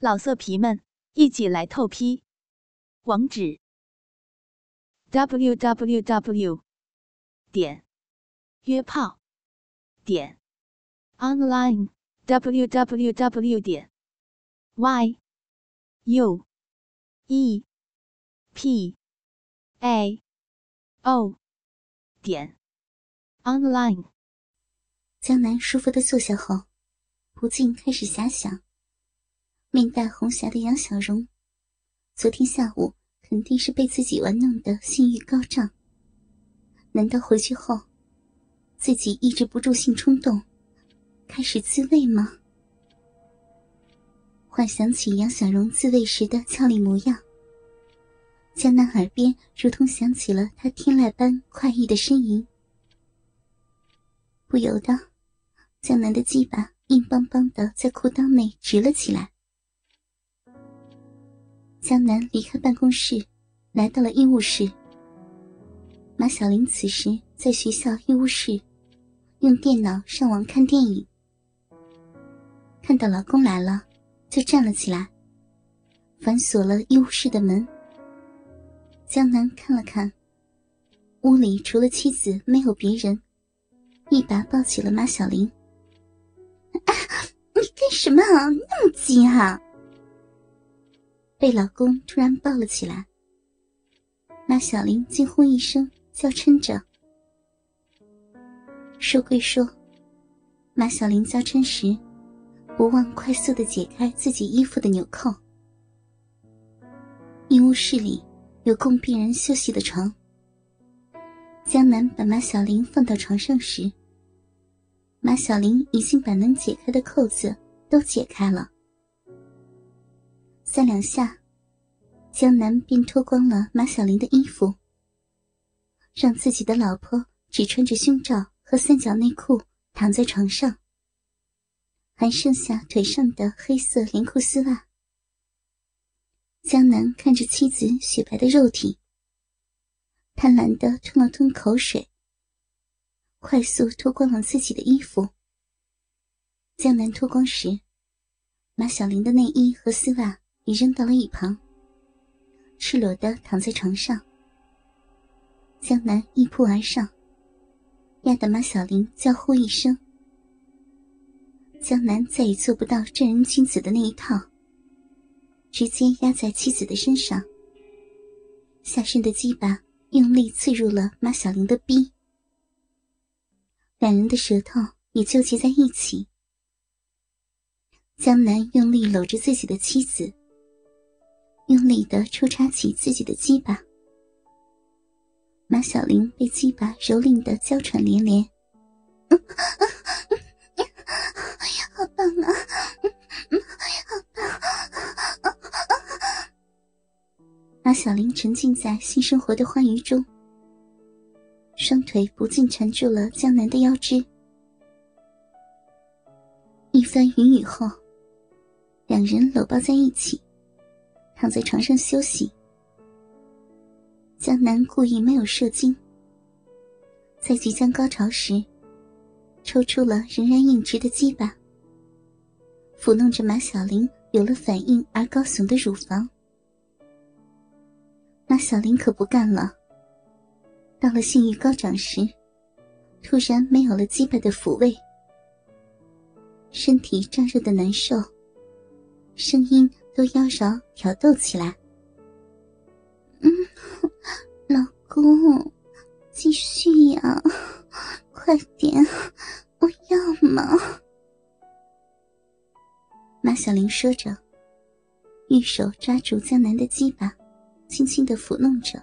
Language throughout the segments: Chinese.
老色皮们，一起来透批！网址：w w w 点约炮点 online w w w 点 y u e p a o 点 online。江南舒服的坐下后，不禁开始遐想。面带红霞的杨小荣，昨天下午肯定是被自己玩弄的性欲高涨。难道回去后，自己抑制不住性冲动，开始自慰吗？幻想起杨小荣自慰时的俏丽模样，江南耳边如同响起了他天籁般快意的呻吟，不由得，江南的鸡巴硬邦邦的在裤裆内直了起来。江南离开办公室，来到了医务室。马小玲此时在学校医务室，用电脑上网看电影。看到老公来了，就站了起来，反锁了医务室的门。江南看了看，屋里除了妻子没有别人，一把抱起了马小玲。你干什么？那么急啊？被老公突然抱了起来，马小玲惊呼一声，娇嗔着。说归说，马小玲娇嗔时，不忘快速的解开自己衣服的纽扣。医务室里有供病人休息的床。江南把马小玲放到床上时，马小玲已经把能解开的扣子都解开了。三两下，江南便脱光了马小玲的衣服，让自己的老婆只穿着胸罩和三角内裤躺在床上，还剩下腿上的黑色连裤丝袜。江南看着妻子雪白的肉体，贪婪的吞了吞口水，快速脱光了自己的衣服。江南脱光时，马小玲的内衣和丝袜。已扔到了一旁，赤裸的躺在床上。江南一扑而上，压得马小玲娇呼一声。江南再也做不到正人君子的那一套，直接压在妻子的身上，下身的鸡巴用力刺入了马小玲的逼，两人的舌头也纠结在一起。江南用力搂着自己的妻子。用力的抽插起自己的鸡巴，马小玲被鸡巴蹂躏的娇喘连连。好棒啊！马小玲沉浸在性生活的欢愉中，双腿不禁缠住了江南的腰肢。一番云雨后，两人搂抱在一起。躺在床上休息，江南故意没有射精，在即将高潮时，抽出了仍然硬直的鸡巴，抚弄着马小玲有了反应而高耸的乳房。马小玲可不干了，到了性欲高涨时，突然没有了鸡巴的抚慰，身体胀热的难受，声音。都妖娆挑逗起来。嗯，老公，继续呀，快点，我要嘛！马小玲说着，玉手抓住江南的鸡巴，轻轻的抚弄着，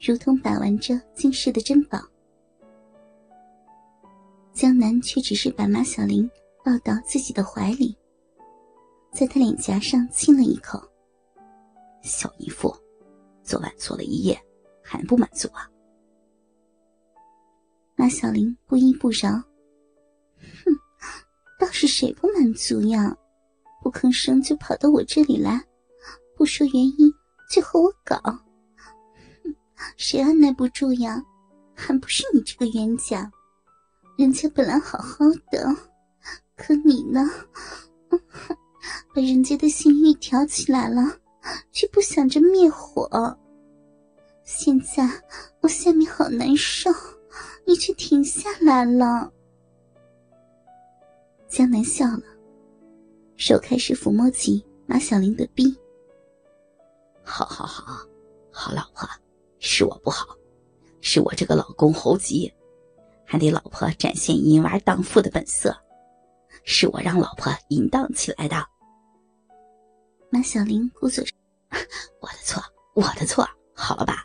如同把玩着惊世的珍宝。江南却只是把马小玲抱到自己的怀里。在他脸颊上亲了一口。小姨父，昨晚做了一夜，还不满足啊？马小玲不依不饶。哼，倒是谁不满足呀？不吭声就跑到我这里来，不说原因就和我搞。哼谁按耐不住呀？还不是你这个冤家？人家本来好好的，可你呢？哼把人家的性欲挑起来了，却不想着灭火。现在我下面好难受，你却停下来了。江南笑了，手开始抚摸起马小玲的臂。好好好，好老婆，是我不好，是我这个老公猴急，还得老婆展现淫娃荡妇的本色，是我让老婆淫荡起来的。马小玲故作，我的错，我的错，好了吧？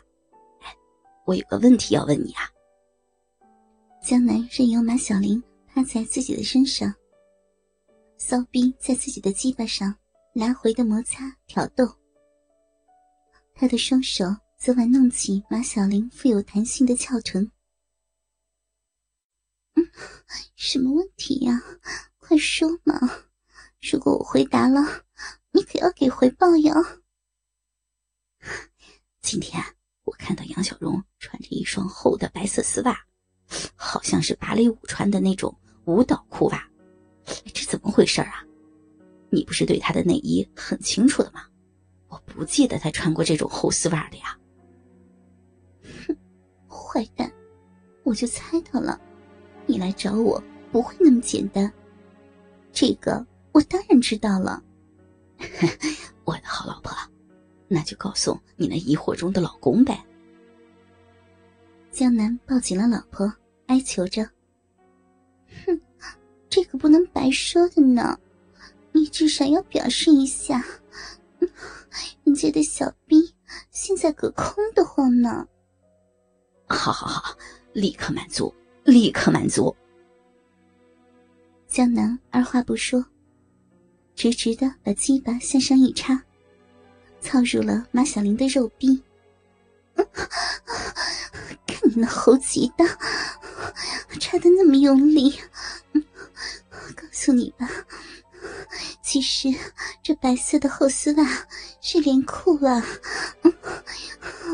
我有个问题要问你啊。江南任由马小玲趴在自己的身上，骚逼在自己的鸡巴上来回的摩擦挑逗。他的双手则玩弄起马小玲富有弹性的翘臀。嗯，什么问题呀？快说嘛！如果我回答了，你可要给回报哟。今天我看到杨小荣穿着一双厚的白色丝袜，好像是芭蕾舞穿的那种舞蹈裤袜。这怎么回事啊？你不是对他的内衣很清楚的吗？我不记得他穿过这种厚丝袜的呀！哼，坏蛋，我就猜到了，你来找我不会那么简单。这个我当然知道了。我的好老婆，那就告诉你那疑惑中的老公呗。江南抱紧了老婆，哀求着：“哼，这可不能白说的呢，你至少要表示一下。”人家的小逼现在可空的慌呢。好好好，立刻满足，立刻满足。江南二话不说，直直的把鸡巴向上一插，操入了马小玲的肉壁。看你那猴急的，插的那么用力，告诉你吧。其实，这白色的厚丝袜是连裤袜。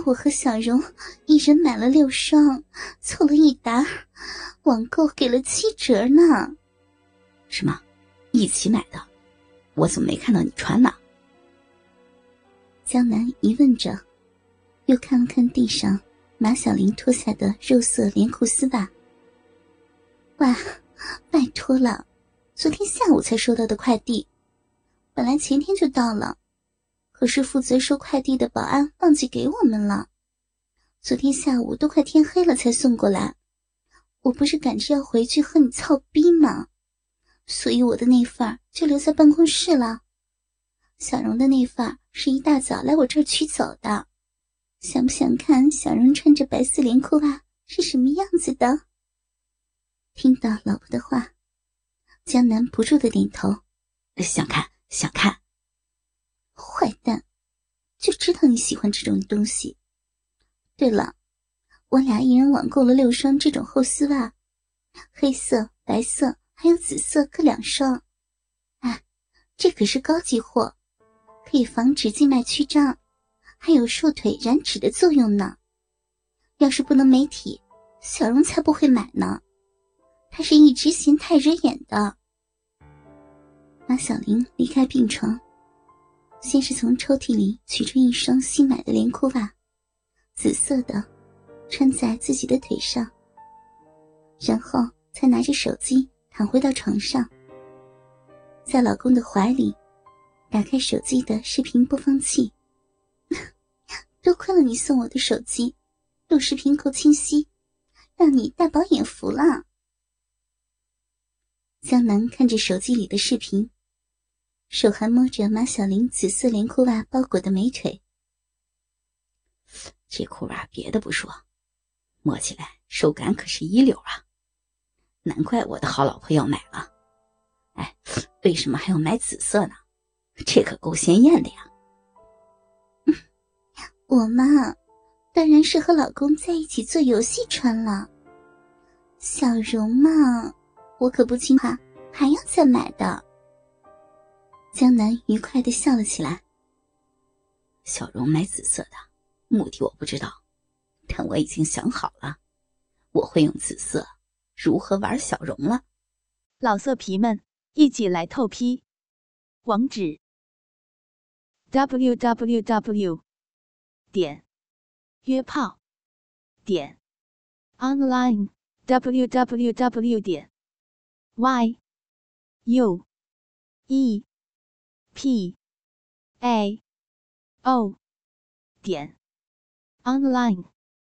我和小荣一人买了六双，凑了一沓，网购给了七折呢。什么？一起买的？我怎么没看到你穿呢？江南疑问着，又看了看地上马小玲脱下的肉色连裤丝袜。哇，拜托了。昨天下午才收到的快递，本来前天就到了，可是负责收快递的保安忘记给我们了。昨天下午都快天黑了才送过来，我不是赶着要回去和你操逼吗？所以我的那份就留在办公室了。小荣的那份是一大早来我这儿取走的。想不想看小荣穿着白色连裤袜是什么样子的？听到老婆的话。江南不住的点头，想看想看。坏蛋，就知道你喜欢这种东西。对了，我俩一人网购了六双这种厚丝袜，黑色、白色还有紫色各两双。哎，这可是高级货，可以防止静脉曲张，还有瘦腿燃脂的作用呢。要是不能美体，小荣才不会买呢。他是一直嫌太惹眼的。马小玲离开病床，先是从抽屉里取出一双新买的连裤袜，紫色的，穿在自己的腿上。然后才拿着手机躺回到床上，在老公的怀里，打开手机的视频播放器。多亏了你送我的手机，录视频够清晰，让你大饱眼福了。江南看着手机里的视频。手还摸着马小玲紫色连裤袜包裹的美腿，这裤袜别的不说，摸起来手感可是一流啊！难怪我的好老婆要买了。哎，为什么还要买紫色呢？这可够鲜艳的呀！我嘛，当然是和老公在一起做游戏穿了。小荣嘛，我可不听话，还要再买的。江南愉快的笑了起来。小荣买紫色的，目的我不知道，但我已经想好了，我会用紫色如何玩小荣了。老色皮们，一起来透批！网址：w w w 点约炮点 online w w w 点 y u e p a o 点 online。